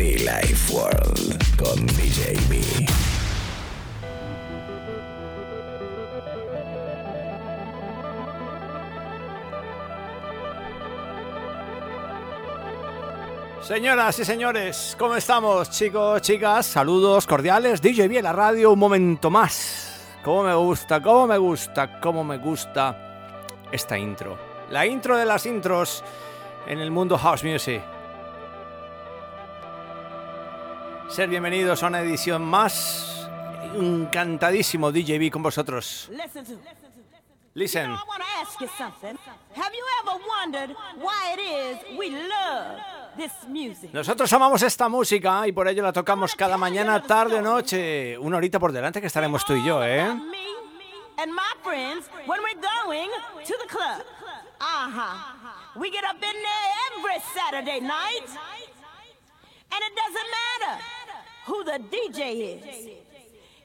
Be Life World con DJ B. Señoras y señores, ¿cómo estamos, chicos, chicas? Saludos cordiales. DJ B en la radio, un momento más. ¿Cómo me gusta, cómo me gusta, cómo me gusta esta intro? La intro de las intros en el mundo house music. Ser bienvenidos a una edición más. Encantadísimo DJ B con vosotros. Listen to. Listen. You know, I want to ask you something. Have you ever wondered why it is we love this music? Nosotros amamos esta música y por ello la tocamos cada mañana, tarde o noche. Una horita por delante que estaremos tú y yo, ¿eh? Me and my friends when we're going to the club. Uh-huh. We get up in there every Saturday night. And it doesn't matter who the DJ is.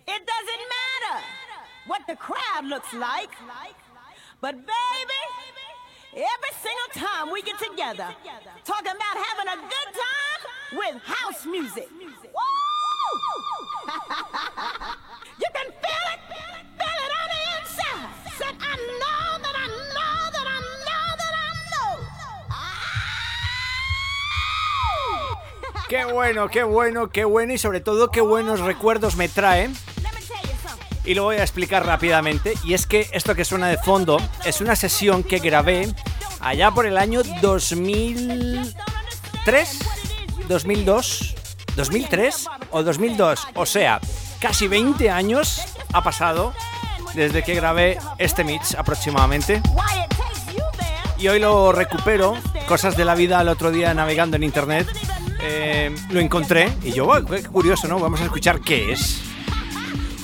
It doesn't matter what the crowd looks like. But baby, every single time we get together, talking about having a good time with house music. Woo! you can feel Qué bueno, qué bueno, qué bueno y sobre todo qué buenos recuerdos me trae. Y lo voy a explicar rápidamente. Y es que esto que suena de fondo es una sesión que grabé allá por el año 2003, 2002, 2003 o 2002. O sea, casi 20 años ha pasado desde que grabé este mix aproximadamente. Y hoy lo recupero, cosas de la vida el otro día navegando en internet. Eh, lo encontré y yo, "Uy, qué curioso, ¿no? Vamos a escuchar qué es.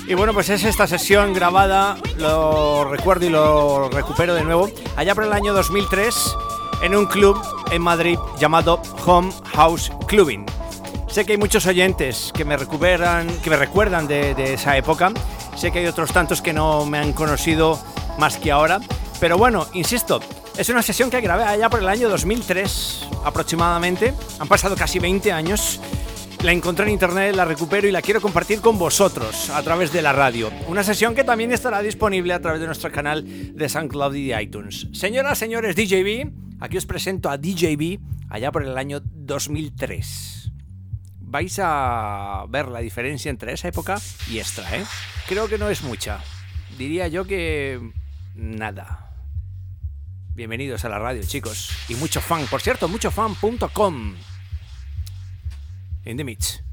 Y bueno, pues es esta sesión grabada, lo recuerdo y lo recupero de nuevo, allá por el año 2003, en un club en Madrid llamado Home House Clubbing. Sé que hay muchos oyentes que me recuperan, que me recuerdan de, de esa época. Sé que hay otros tantos que no me han conocido más que ahora. Pero bueno, insisto, es una sesión que grabé allá por el año 2003 aproximadamente. Han pasado casi 20 años. La encontré en internet, la recupero y la quiero compartir con vosotros a través de la radio. Una sesión que también estará disponible a través de nuestro canal de SoundCloud y de iTunes. Señoras, señores, DJB, aquí os presento a DJB allá por el año 2003. Vais a ver la diferencia entre esa época y esta, ¿eh? Creo que no es mucha. Diría yo que nada. Bienvenidos a la radio, chicos. Y mucho fan, por cierto, muchofan.com. In the mix.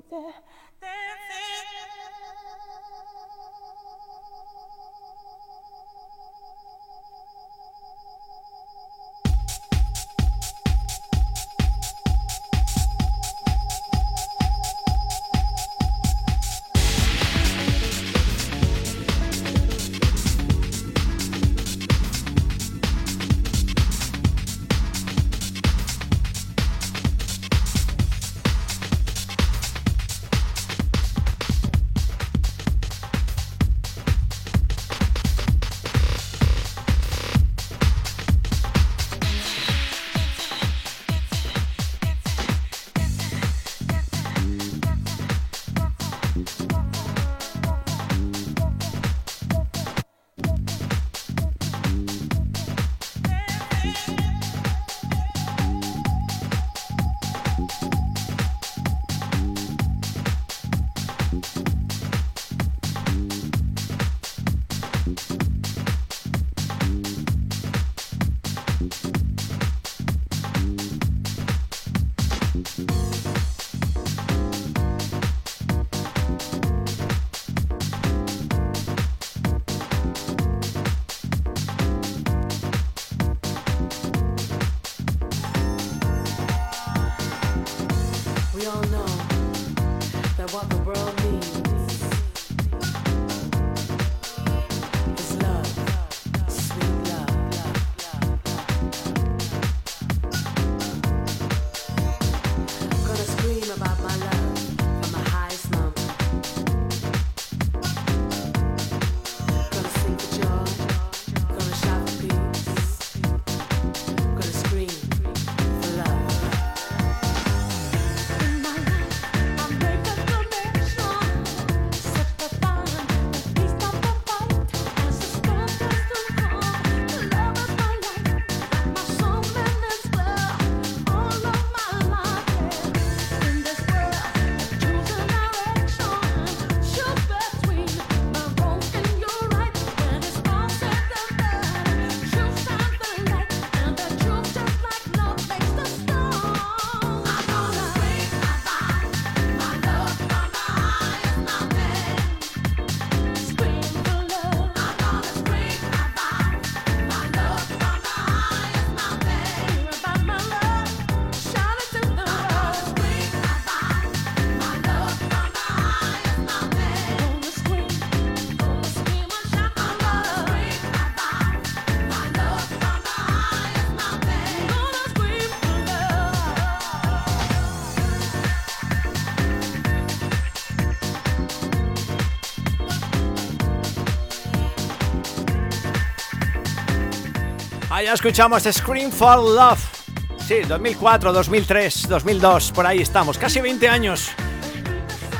dance, dance. Allá escuchamos Scream for Love. Sí, 2004, 2003, 2002, por ahí estamos, casi 20 años.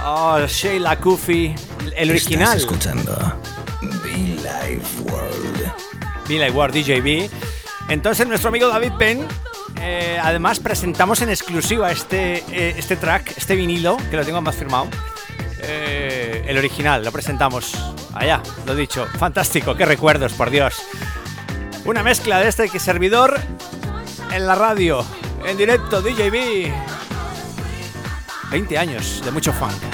Oh, Sheila Kufi, el original. Estás escuchando Be Live World. Be Live World DJB. Entonces nuestro amigo David Penn, eh, además presentamos en exclusiva este, eh, este track, este vinilo, que lo tengo más firmado. Eh, el original, lo presentamos. Allá, lo dicho. Fantástico, qué recuerdos, por Dios. Una mezcla de este servidor en la radio, en directo, DJB. 20 años de mucho funk.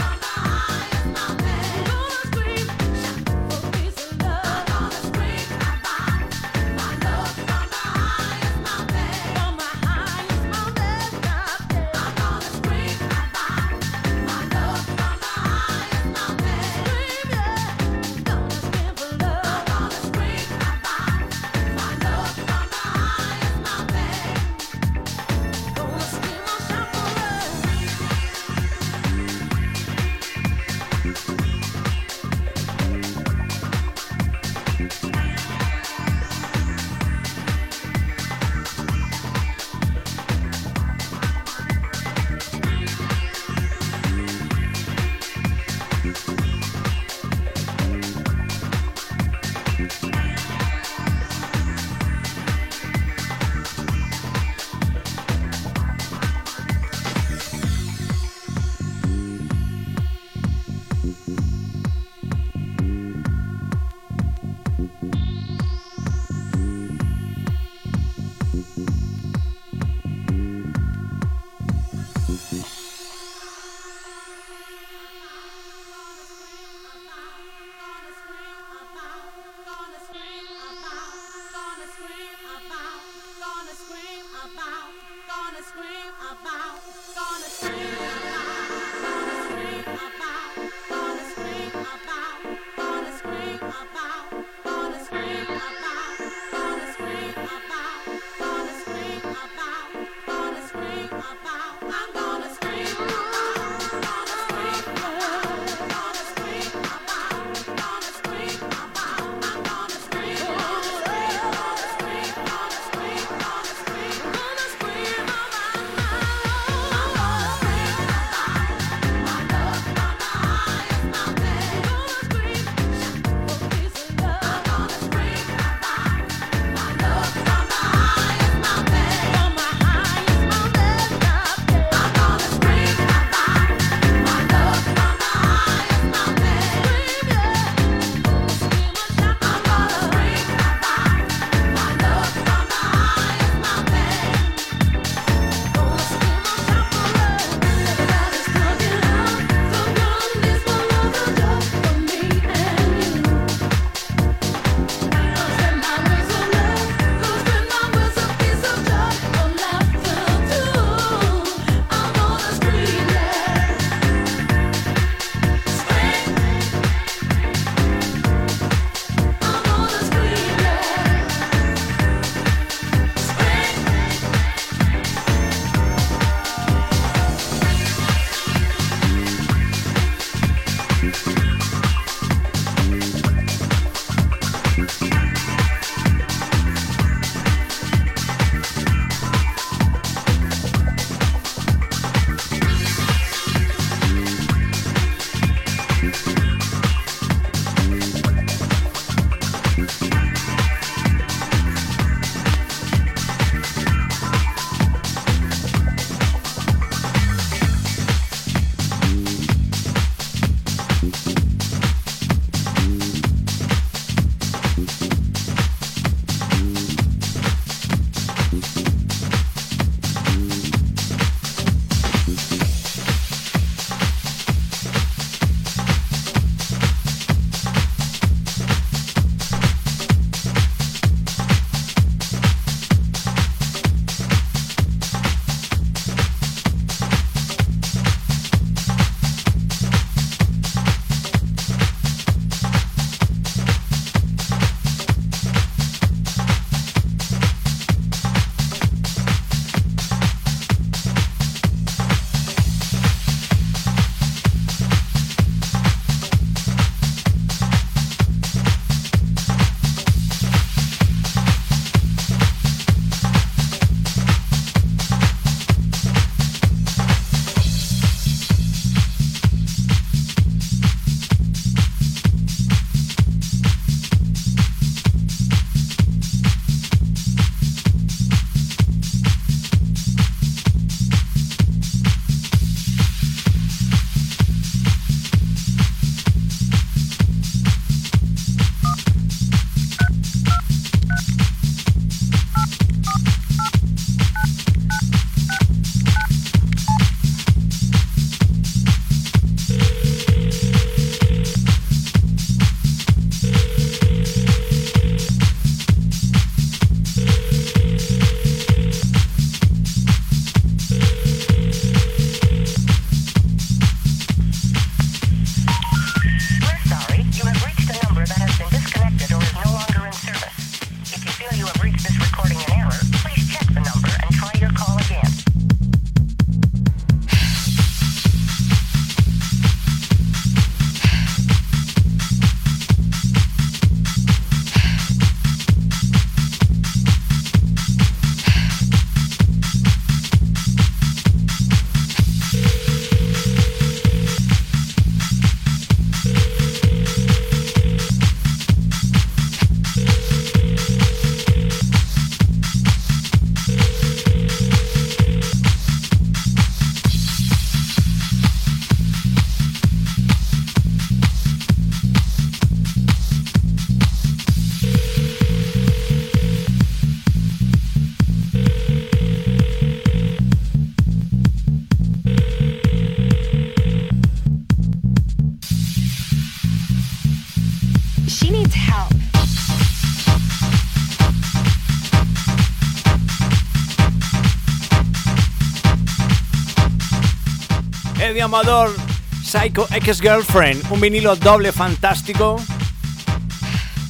Amador, Psycho X Girlfriend, un vinilo doble fantástico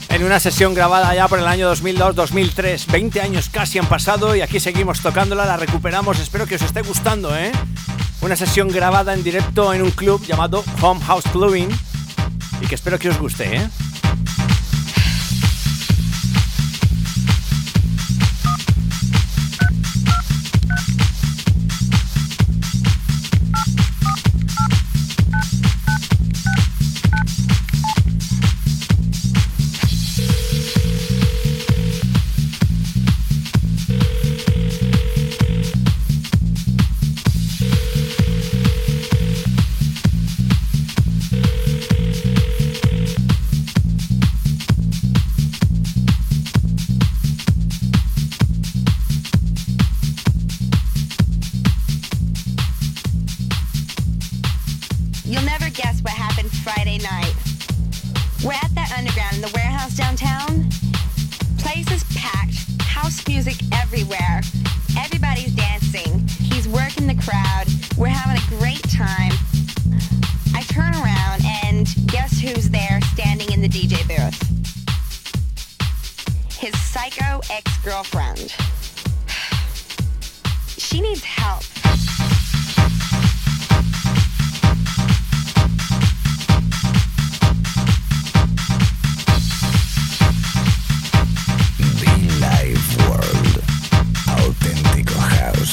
en una sesión grabada ya por el año 2002-2003. 20 años casi han pasado y aquí seguimos tocándola, la recuperamos. Espero que os esté gustando, ¿eh? Una sesión grabada en directo en un club llamado Home House Clubbing y que espero que os guste, ¿eh?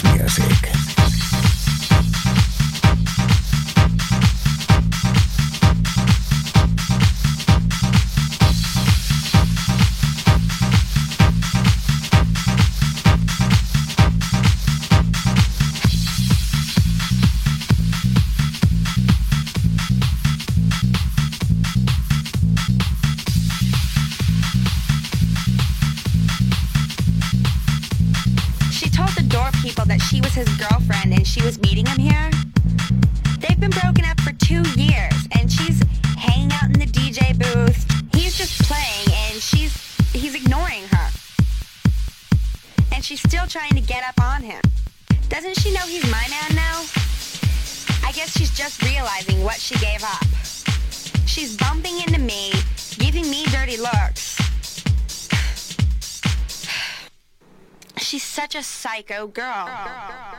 music. Psycho girl. girl.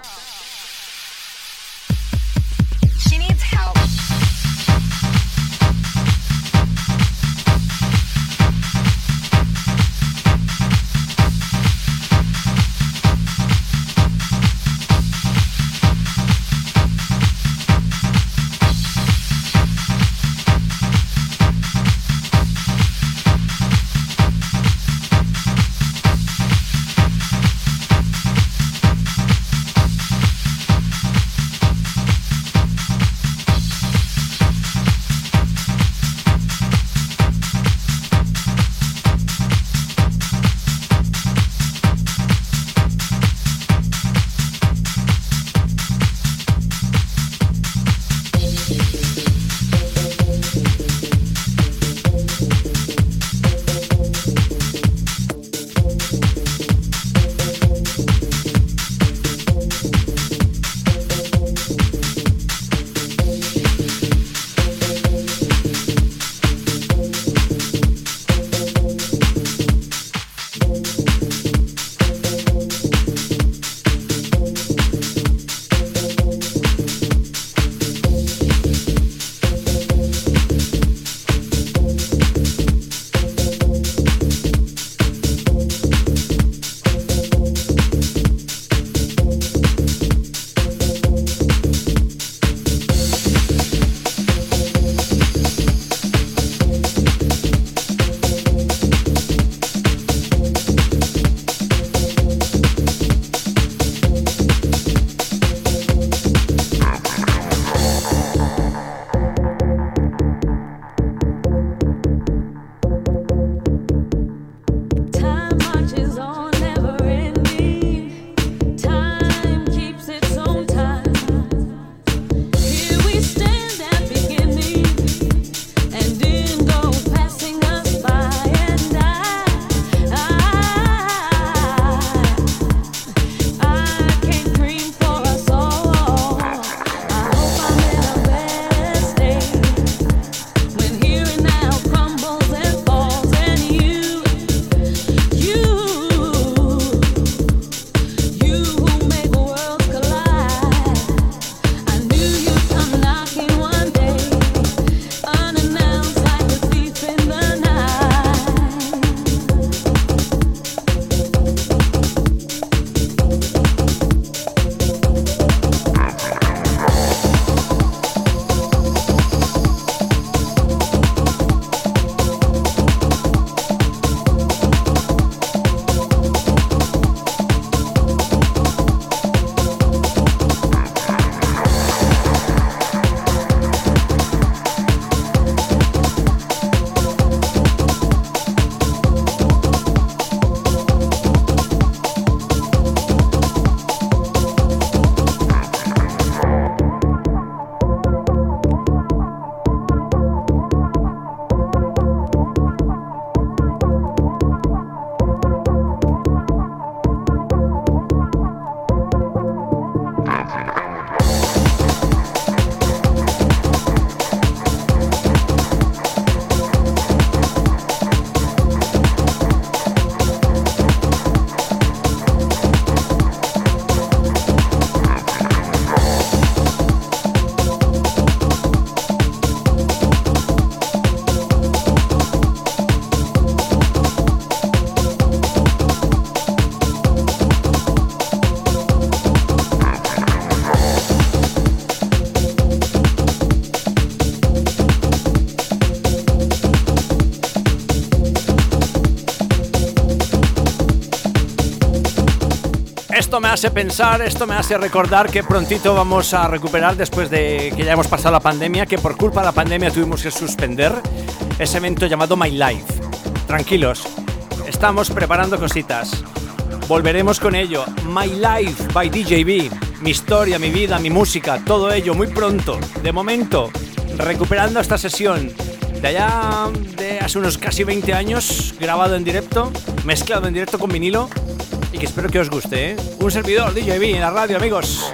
Esto me hace pensar, esto me hace recordar que prontito vamos a recuperar después de que ya hemos pasado la pandemia, que por culpa de la pandemia tuvimos que suspender ese evento llamado My Life. Tranquilos, estamos preparando cositas. Volveremos con ello. My Life by DJB. Mi historia, mi vida, mi música, todo ello muy pronto. De momento, recuperando esta sesión de allá de hace unos casi 20 años, grabado en directo, mezclado en directo con vinilo y que espero que os guste. ¿eh? Un servidor DJB en la radio, amigos.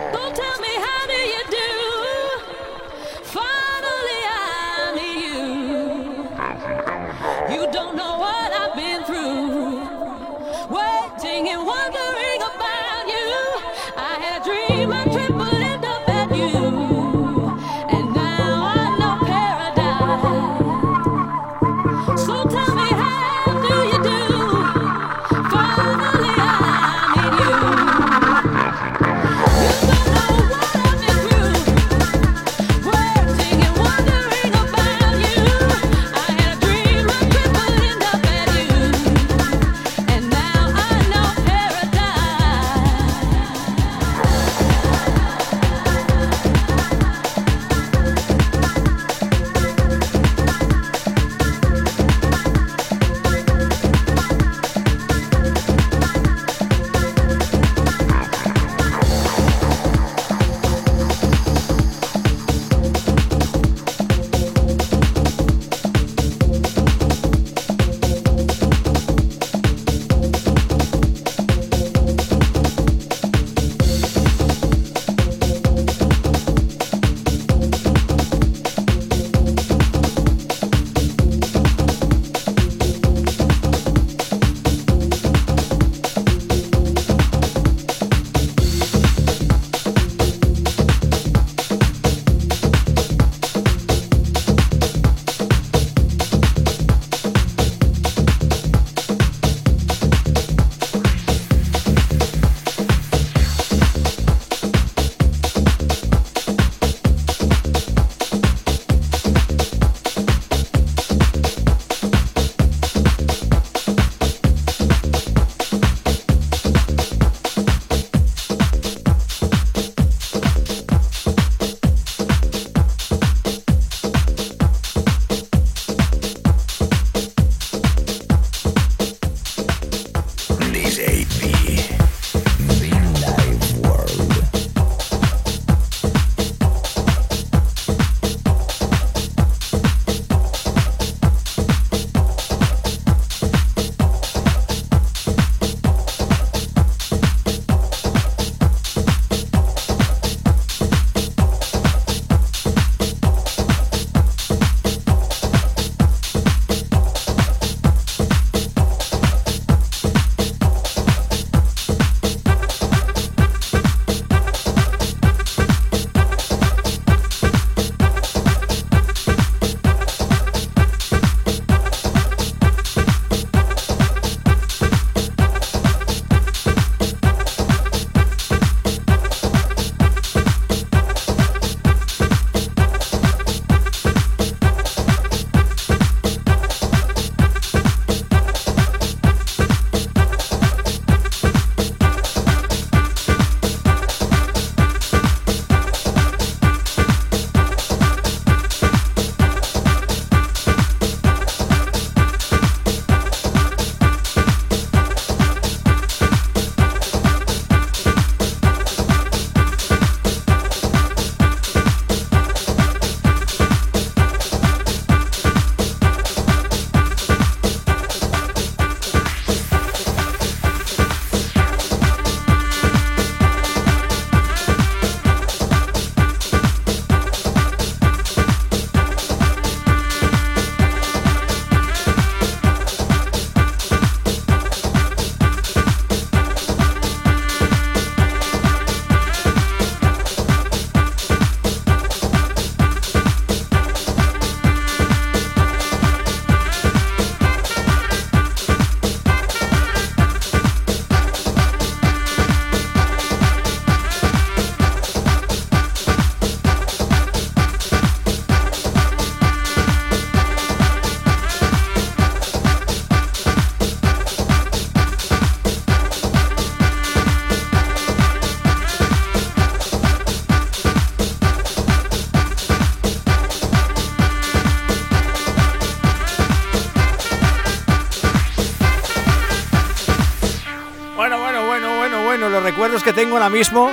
Que tengo ahora mismo.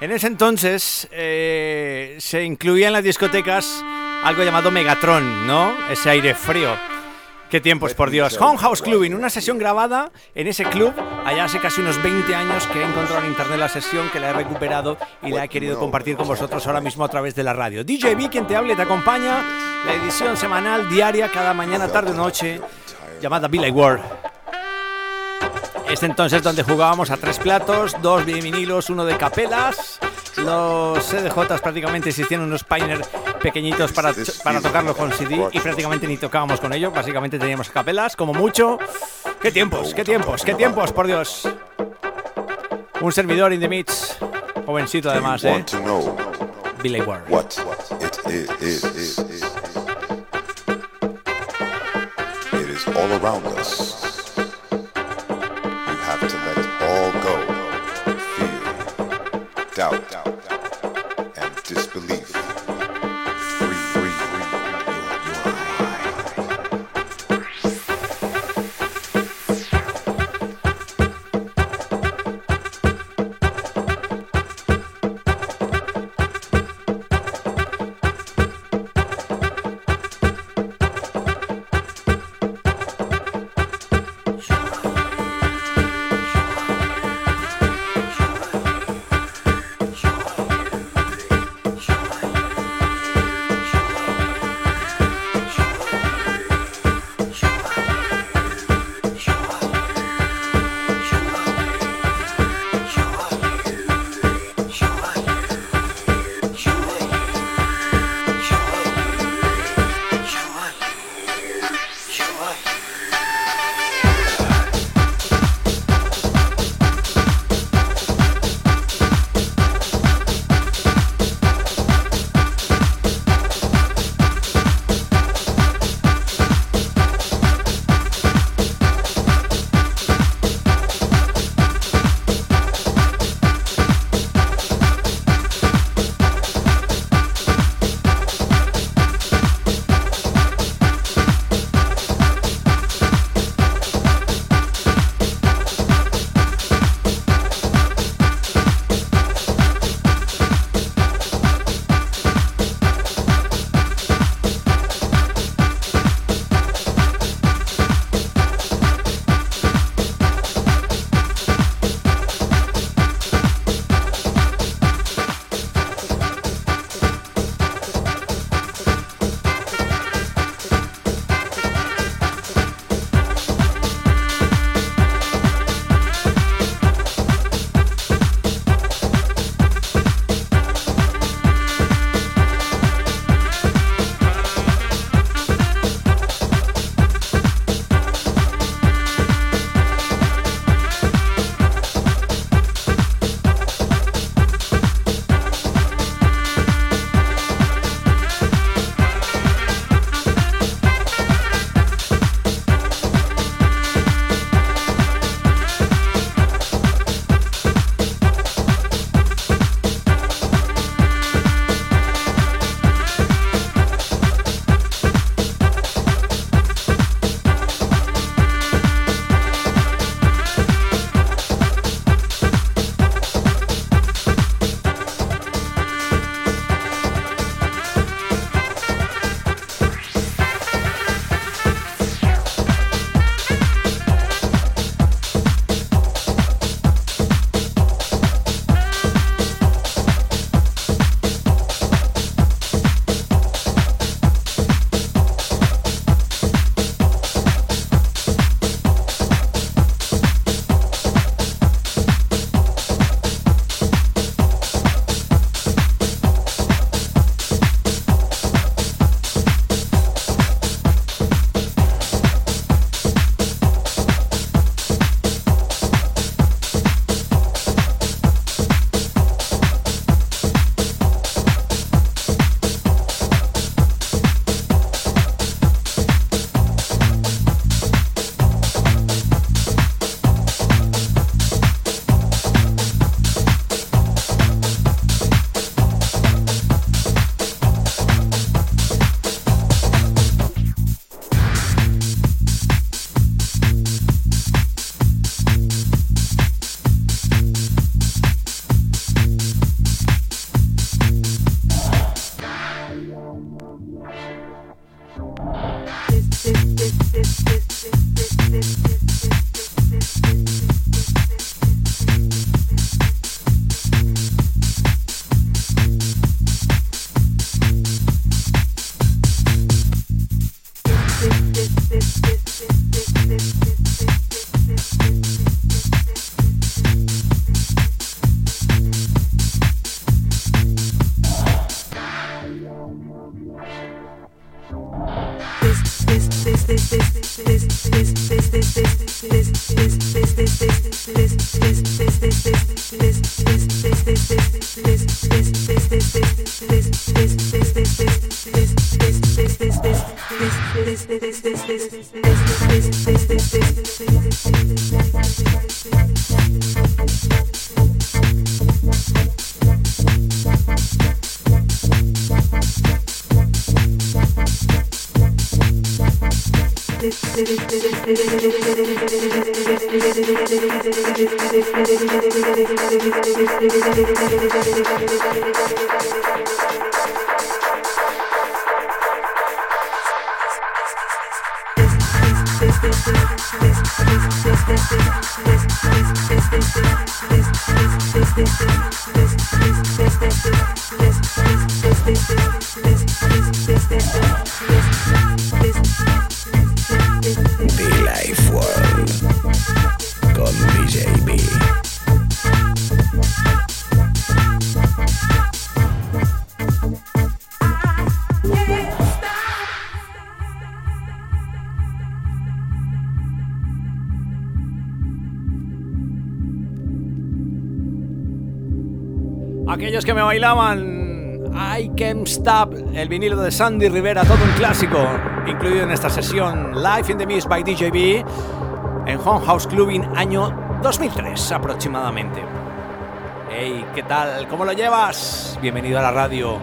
En ese entonces eh, se incluía en las discotecas algo llamado Megatron, ¿no? Ese aire frío. Qué tiempos, por Dios. Home House Clubbing, una sesión grabada en ese club allá hace casi unos 20 años que he encontrado en internet la sesión, que la he recuperado y la he querido compartir con vosotros ahora mismo a través de la radio. DJ B, quien te hable te acompaña, la edición semanal, diaria, cada mañana, tarde o noche, llamada Billy Ward. Este entonces donde jugábamos a tres platos, dos vinilos, uno de capelas. Los CDJs prácticamente existían unos Pioneer pequeñitos para, para tocarlo con CD y prácticamente ni tocábamos con ello. Básicamente teníamos capelas, como mucho. ¡Qué tiempos, qué tiempos, qué tiempos, por Dios! Un servidor in the mix, jovencito además, ¿eh? Billy Ward. all around us. Aquellos que me bailaban I el vinilo de Sandy Rivera, todo un clásico, incluido en esta sesión Live in the Mist by DJB en Home House Clubbing año 2003 aproximadamente. Hey, ¿qué tal? ¿Cómo lo llevas? Bienvenido a la radio.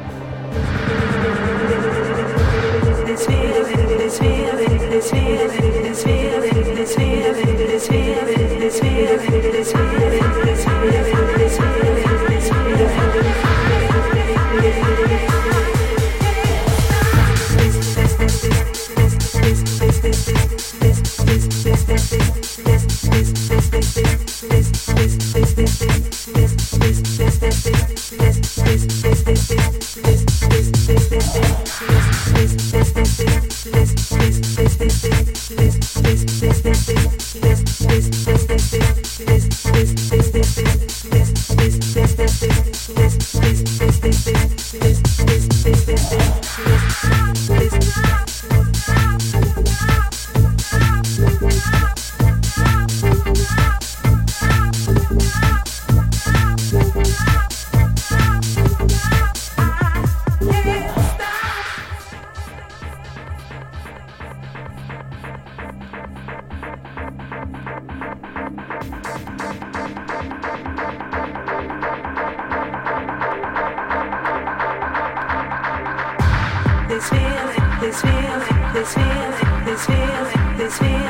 this feeling, this feeling, this feeling, this feeling, this feeling.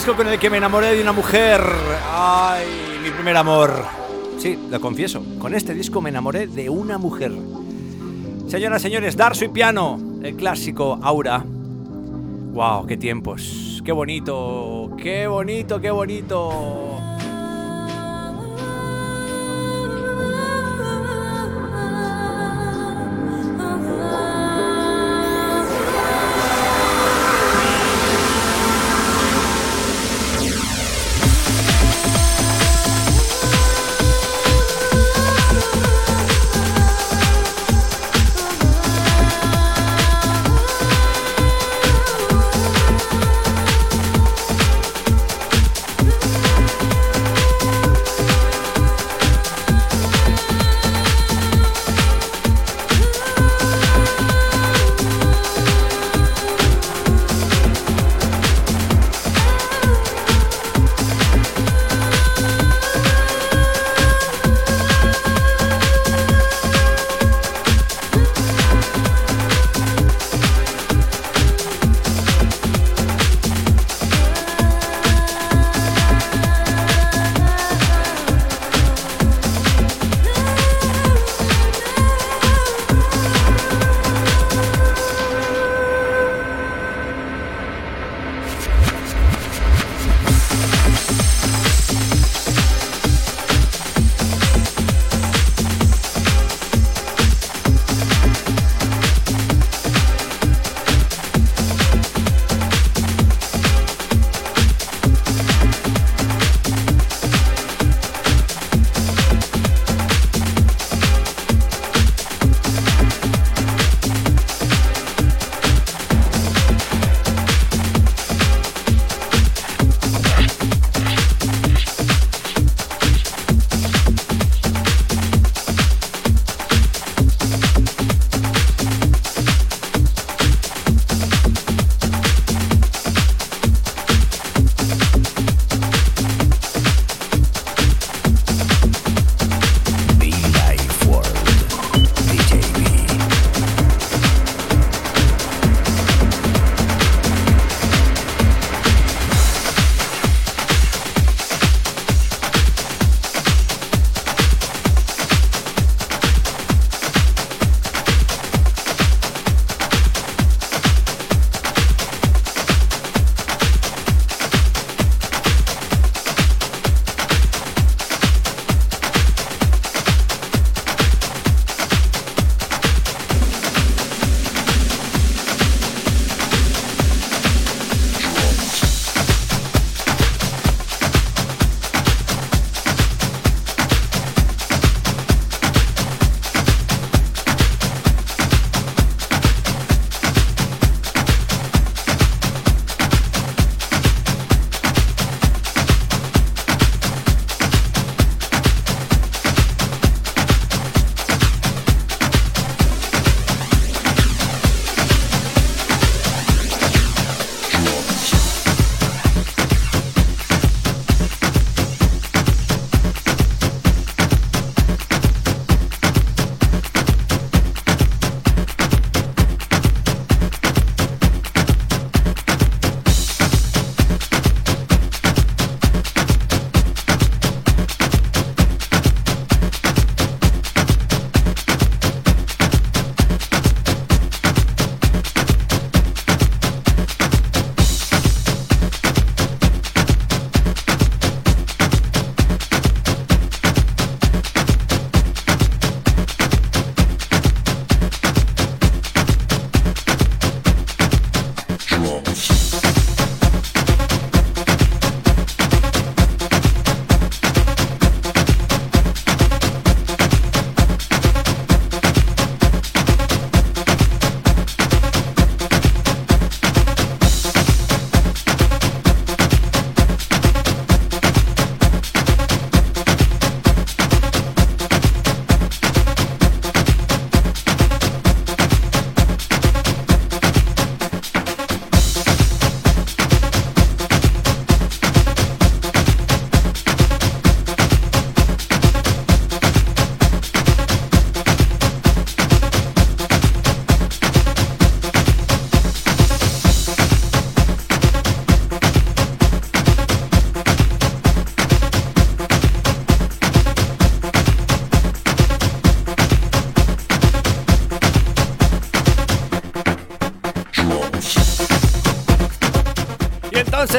Disco con el que me enamoré de una mujer. Ay, mi primer amor. Sí, lo confieso. Con este disco me enamoré de una mujer. Señoras, señores, Darso y Piano, el clásico Aura. Wow, qué tiempos. Qué bonito. Qué bonito, qué bonito.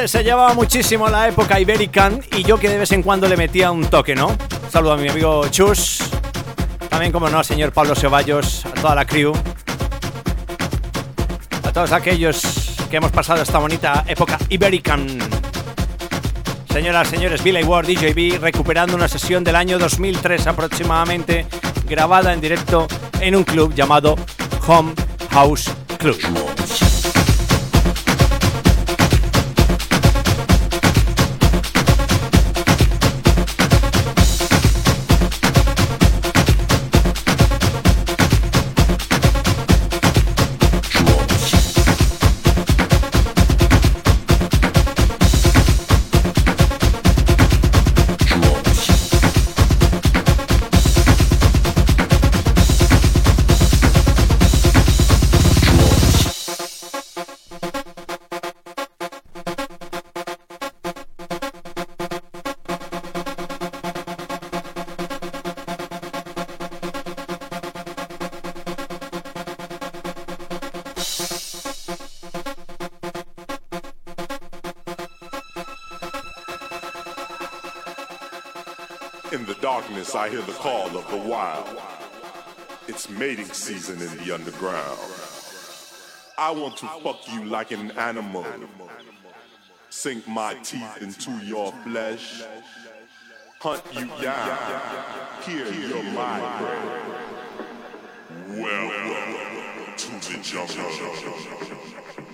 Se llevaba muchísimo la época Iberican y yo que de vez en cuando le metía un toque, ¿no? Saludo a mi amigo Chus, también como no al señor Pablo Ceballos, a toda la crew, a todos aquellos que hemos pasado esta bonita época Iberican. Señoras, señores, Billy Ward, DJB, recuperando una sesión del año 2003 aproximadamente, grabada en directo en un club llamado Home House Club. Hear the call of the wild. It's mating season in the underground. I want to fuck you like an animal. Sink my teeth into your flesh. Hunt you down. Hear your migraine. Welcome to the jungle.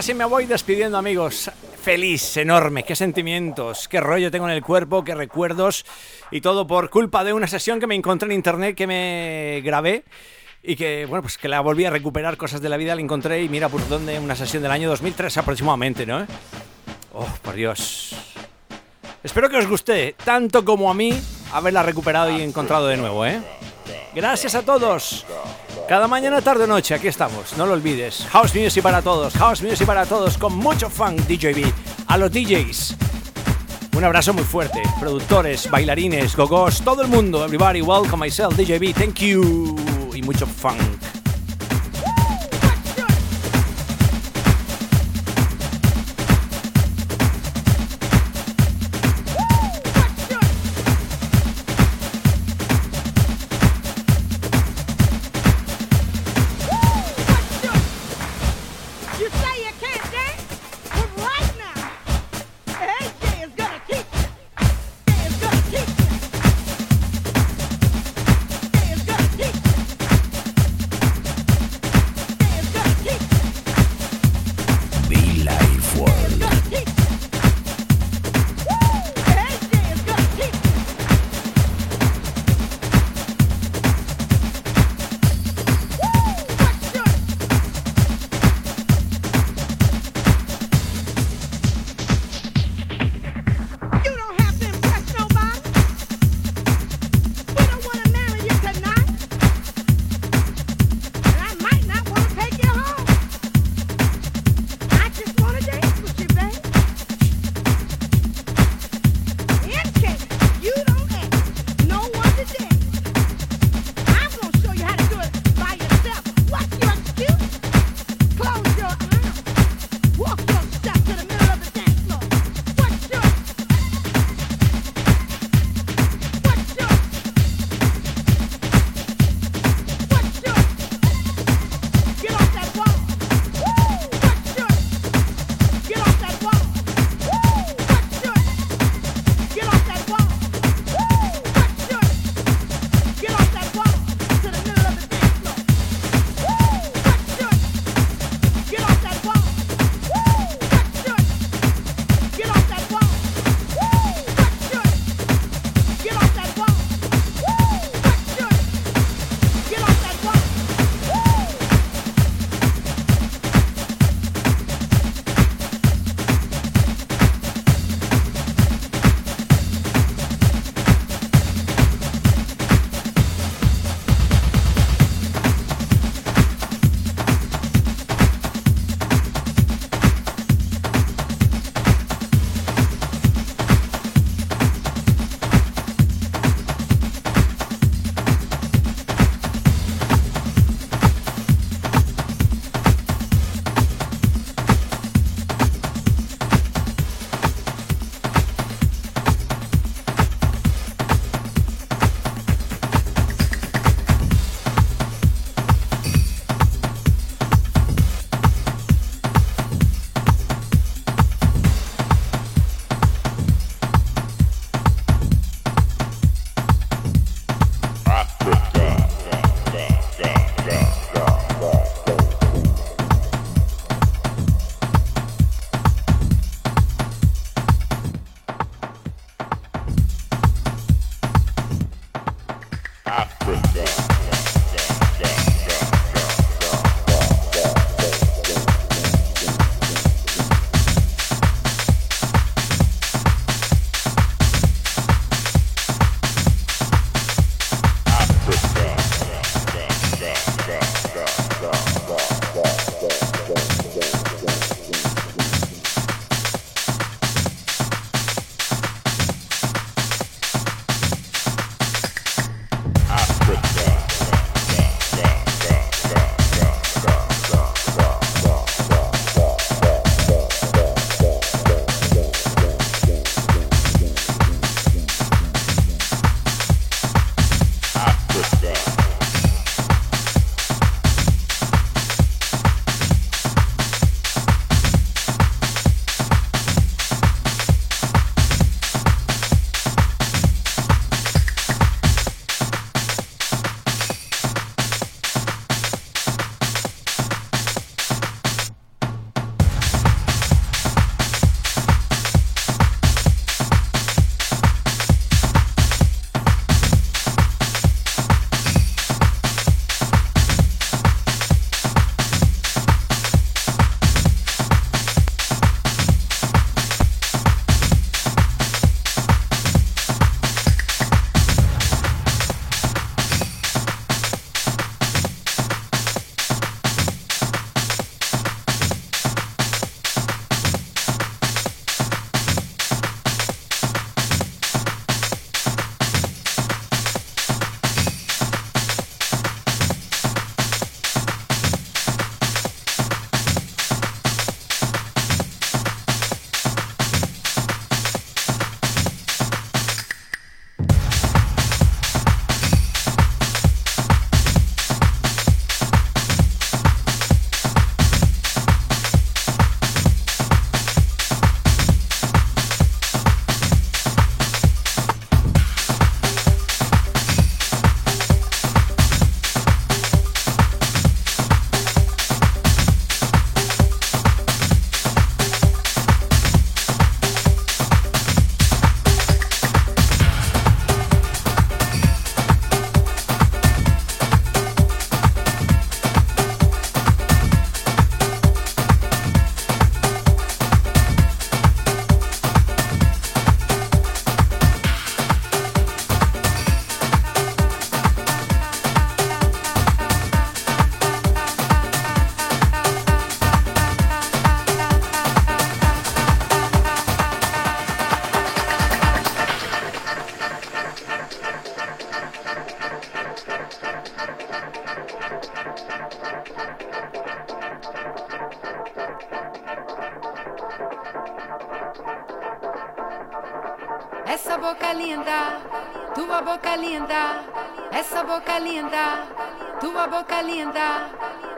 Casi me voy despidiendo, amigos. Feliz, enorme, qué sentimientos, qué rollo tengo en el cuerpo, qué recuerdos y todo por culpa de una sesión que me encontré en internet que me grabé y que, bueno, pues que la volví a recuperar, cosas de la vida la encontré y mira por dónde, una sesión del año 2003 aproximadamente, ¿no? Oh, por Dios. Espero que os guste, tanto como a mí, haberla recuperado y encontrado de nuevo, ¿eh? Gracias a todos. Cada mañana, tarde o noche, aquí estamos, no lo olvides. House Music para todos, House Music para todos, con mucho funk DJB. A los DJs. Un abrazo muy fuerte. Productores, bailarines, gogos, todo el mundo. Everybody, welcome myself, DJB, thank you. Y mucho funk.